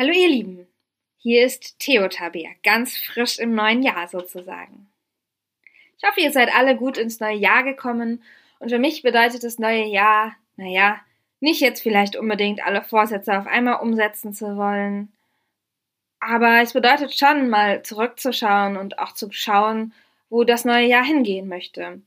Hallo ihr Lieben, hier ist Theo Tabea, ganz frisch im neuen Jahr sozusagen. Ich hoffe, ihr seid alle gut ins neue Jahr gekommen und für mich bedeutet das neue Jahr, naja, nicht jetzt vielleicht unbedingt alle Vorsätze auf einmal umsetzen zu wollen, aber es bedeutet schon mal zurückzuschauen und auch zu schauen, wo das neue Jahr hingehen möchte.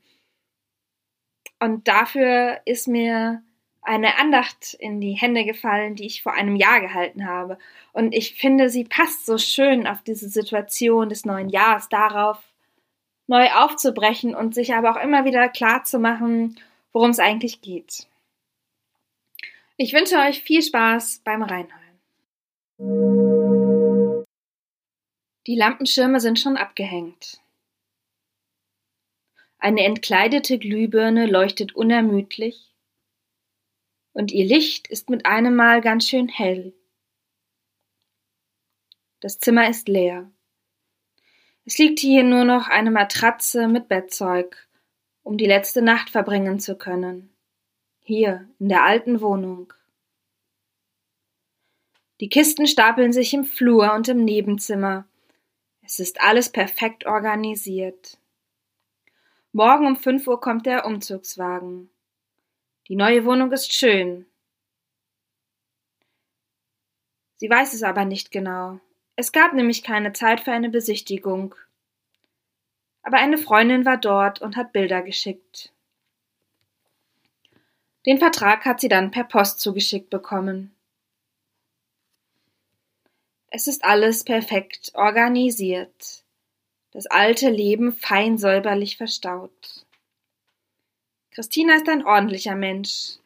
Und dafür ist mir eine Andacht in die Hände gefallen, die ich vor einem Jahr gehalten habe. Und ich finde, sie passt so schön auf diese Situation des neuen Jahres, darauf neu aufzubrechen und sich aber auch immer wieder klar zu machen, worum es eigentlich geht. Ich wünsche euch viel Spaß beim Reinhören. Die Lampenschirme sind schon abgehängt. Eine entkleidete Glühbirne leuchtet unermüdlich, und ihr Licht ist mit einem Mal ganz schön hell. Das Zimmer ist leer. Es liegt hier nur noch eine Matratze mit Bettzeug, um die letzte Nacht verbringen zu können. Hier in der alten Wohnung. Die Kisten stapeln sich im Flur und im Nebenzimmer. Es ist alles perfekt organisiert. Morgen um fünf Uhr kommt der Umzugswagen. Die neue Wohnung ist schön. Sie weiß es aber nicht genau. Es gab nämlich keine Zeit für eine Besichtigung. Aber eine Freundin war dort und hat Bilder geschickt. Den Vertrag hat sie dann per Post zugeschickt bekommen. Es ist alles perfekt organisiert das alte Leben fein säuberlich verstaut. Christina ist ein ordentlicher Mensch.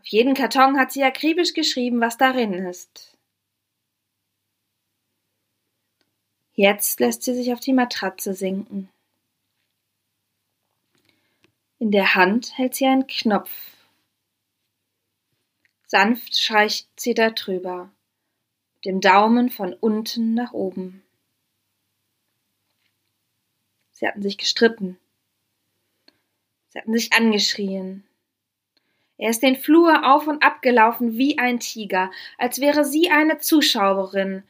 Auf jeden Karton hat sie akribisch geschrieben, was darin ist. Jetzt lässt sie sich auf die Matratze sinken. In der Hand hält sie einen Knopf. Sanft streicht sie da drüber, mit dem Daumen von unten nach oben. Sie hatten sich gestritten. Sie hatten sich angeschrien. Er ist den Flur auf und ab gelaufen wie ein Tiger, als wäre sie eine Zuschauerin.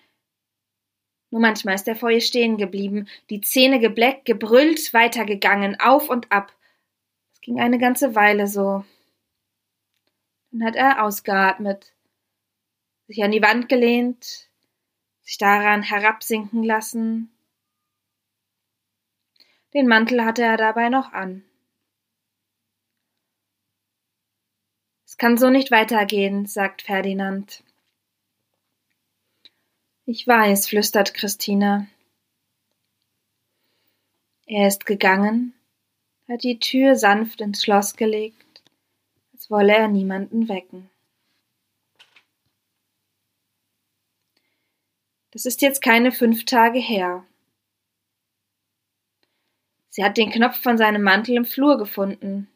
Nur manchmal ist er vor ihr stehen geblieben, die Zähne gebleckt, gebrüllt, weitergegangen, auf und ab. Es ging eine ganze Weile so. Dann hat er ausgeatmet, sich an die Wand gelehnt, sich daran herabsinken lassen, den Mantel hatte er dabei noch an. Es kann so nicht weitergehen, sagt Ferdinand. Ich weiß, flüstert Christina. Er ist gegangen, hat die Tür sanft ins Schloss gelegt, als wolle er niemanden wecken. Das ist jetzt keine fünf Tage her. Sie hat den Knopf von seinem Mantel im Flur gefunden.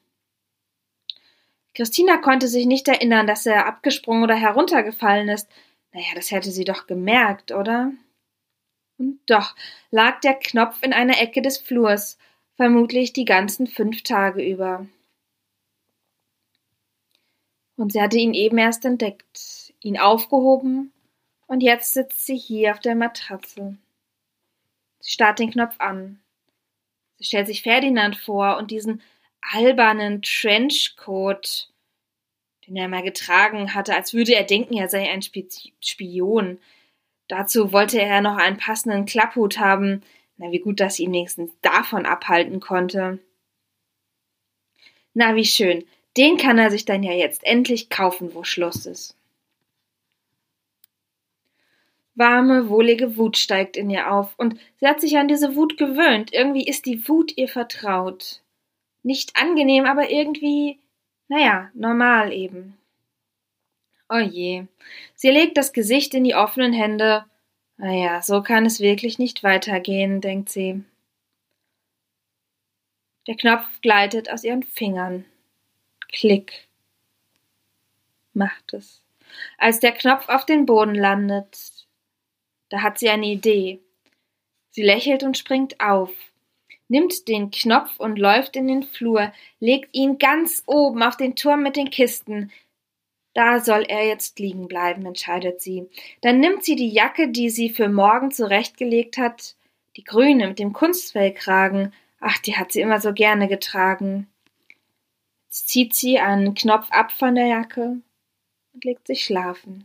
Christina konnte sich nicht erinnern, dass er abgesprungen oder heruntergefallen ist. Naja, das hätte sie doch gemerkt, oder? Und doch lag der Knopf in einer Ecke des Flurs, vermutlich die ganzen fünf Tage über. Und sie hatte ihn eben erst entdeckt, ihn aufgehoben, und jetzt sitzt sie hier auf der Matratze. Sie starrt den Knopf an. Sie stellt sich Ferdinand vor und diesen albernen Trenchcoat, den er mal getragen hatte, als würde er denken, er sei ein Spion. Dazu wollte er noch einen passenden Klapphut haben. Na, wie gut, dass ihn wenigstens davon abhalten konnte. Na, wie schön. Den kann er sich dann ja jetzt endlich kaufen, wo Schluss ist. Warme, wohlige Wut steigt in ihr auf, und sie hat sich an diese Wut gewöhnt. Irgendwie ist die Wut ihr vertraut. Nicht angenehm, aber irgendwie, naja, normal eben. Oh je. Sie legt das Gesicht in die offenen Hände. Naja, so kann es wirklich nicht weitergehen, denkt sie. Der Knopf gleitet aus ihren Fingern. Klick. Macht es. Als der Knopf auf den Boden landet, da hat sie eine Idee. Sie lächelt und springt auf, nimmt den Knopf und läuft in den Flur, legt ihn ganz oben auf den Turm mit den Kisten. Da soll er jetzt liegen bleiben, entscheidet sie. Dann nimmt sie die Jacke, die sie für morgen zurechtgelegt hat, die grüne mit dem Kunstfellkragen. Ach, die hat sie immer so gerne getragen. Jetzt zieht sie einen Knopf ab von der Jacke und legt sich schlafen.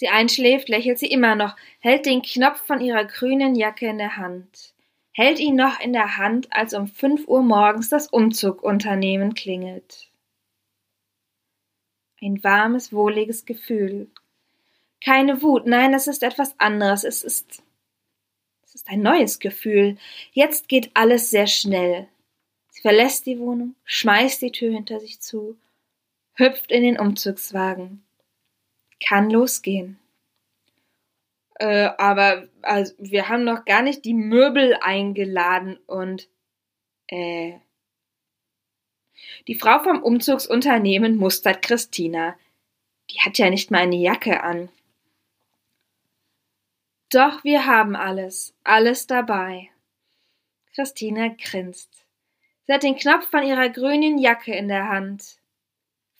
Sie einschläft, lächelt sie immer noch, hält den Knopf von ihrer grünen Jacke in der Hand, hält ihn noch in der Hand, als um fünf Uhr morgens das Umzugunternehmen klingelt. Ein warmes, wohliges Gefühl. Keine Wut, nein, es ist etwas anderes, es ist es ist ein neues Gefühl. Jetzt geht alles sehr schnell. Sie verlässt die Wohnung, schmeißt die Tür hinter sich zu, hüpft in den Umzugswagen kann losgehen. Äh, aber also, wir haben noch gar nicht die Möbel eingeladen und äh. Die Frau vom Umzugsunternehmen mustert Christina. Die hat ja nicht mal eine Jacke an. Doch wir haben alles, alles dabei. Christina grinst. Sie hat den Knopf von ihrer grünen Jacke in der Hand.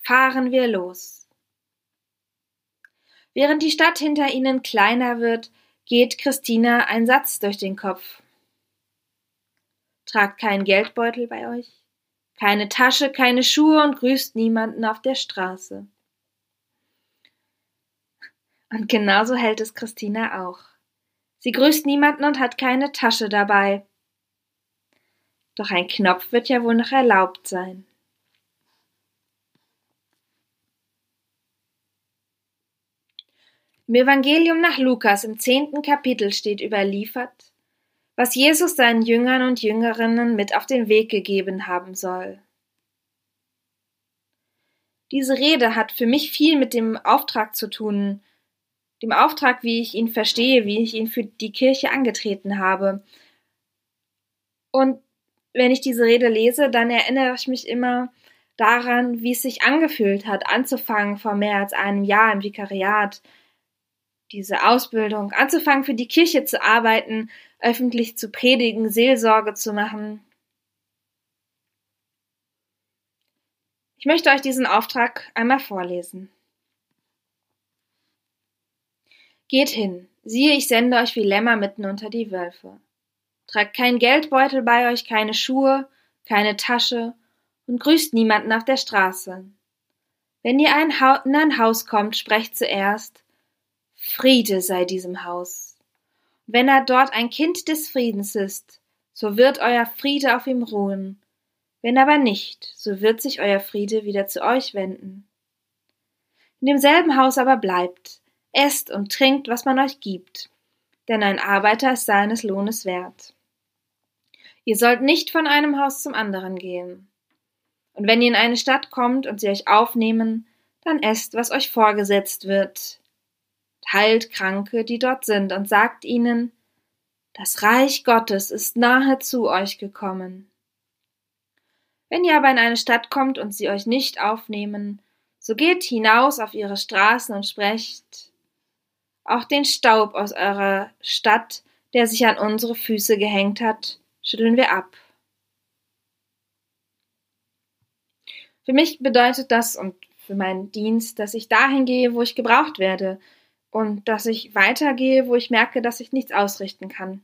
Fahren wir los. Während die Stadt hinter ihnen kleiner wird, geht Christina ein Satz durch den Kopf. Tragt keinen Geldbeutel bei euch, keine Tasche, keine Schuhe und grüßt niemanden auf der Straße. Und genauso hält es Christina auch. Sie grüßt niemanden und hat keine Tasche dabei. Doch ein Knopf wird ja wohl noch erlaubt sein. Im Evangelium nach Lukas im zehnten Kapitel steht überliefert, was Jesus seinen Jüngern und Jüngerinnen mit auf den Weg gegeben haben soll. Diese Rede hat für mich viel mit dem Auftrag zu tun, dem Auftrag, wie ich ihn verstehe, wie ich ihn für die Kirche angetreten habe. Und wenn ich diese Rede lese, dann erinnere ich mich immer daran, wie es sich angefühlt hat, anzufangen vor mehr als einem Jahr im Vikariat, diese Ausbildung, anzufangen für die Kirche zu arbeiten, öffentlich zu predigen, Seelsorge zu machen. Ich möchte euch diesen Auftrag einmal vorlesen. Geht hin, siehe, ich sende euch wie Lämmer mitten unter die Wölfe. Tragt keinen Geldbeutel bei euch, keine Schuhe, keine Tasche und grüßt niemanden auf der Straße. Wenn ihr in ein Haus kommt, sprecht zuerst, Friede sei diesem Haus. Wenn er dort ein Kind des Friedens ist, so wird euer Friede auf ihm ruhen. Wenn aber nicht, so wird sich euer Friede wieder zu euch wenden. In demselben Haus aber bleibt, esst und trinkt, was man euch gibt, denn ein Arbeiter ist seines Lohnes wert. Ihr sollt nicht von einem Haus zum anderen gehen. Und wenn ihr in eine Stadt kommt und sie euch aufnehmen, dann esst, was euch vorgesetzt wird, heilt Kranke, die dort sind, und sagt ihnen, das Reich Gottes ist nahe zu euch gekommen. Wenn ihr aber in eine Stadt kommt und sie euch nicht aufnehmen, so geht hinaus auf ihre Straßen und sprecht, auch den Staub aus eurer Stadt, der sich an unsere Füße gehängt hat, schütteln wir ab. Für mich bedeutet das und für meinen Dienst, dass ich dahin gehe, wo ich gebraucht werde, und dass ich weitergehe, wo ich merke, dass ich nichts ausrichten kann.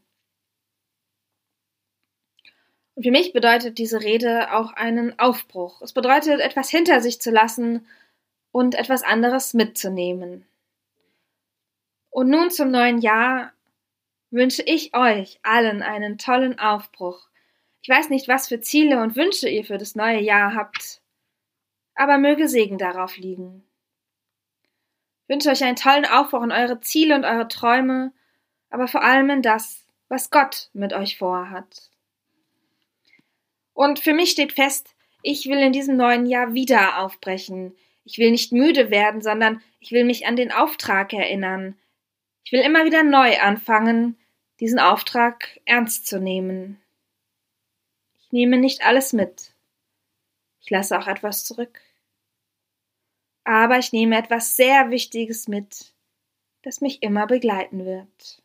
Und für mich bedeutet diese Rede auch einen Aufbruch. Es bedeutet, etwas hinter sich zu lassen und etwas anderes mitzunehmen. Und nun zum neuen Jahr wünsche ich euch allen einen tollen Aufbruch. Ich weiß nicht, was für Ziele und Wünsche ihr für das neue Jahr habt, aber möge Segen darauf liegen wünsche euch einen tollen Aufbruch in eure Ziele und eure Träume, aber vor allem in das, was Gott mit euch vorhat. Und für mich steht fest, ich will in diesem neuen Jahr wieder aufbrechen. Ich will nicht müde werden, sondern ich will mich an den Auftrag erinnern. Ich will immer wieder neu anfangen, diesen Auftrag ernst zu nehmen. Ich nehme nicht alles mit. Ich lasse auch etwas zurück aber ich nehme etwas sehr Wichtiges mit, das mich immer begleiten wird.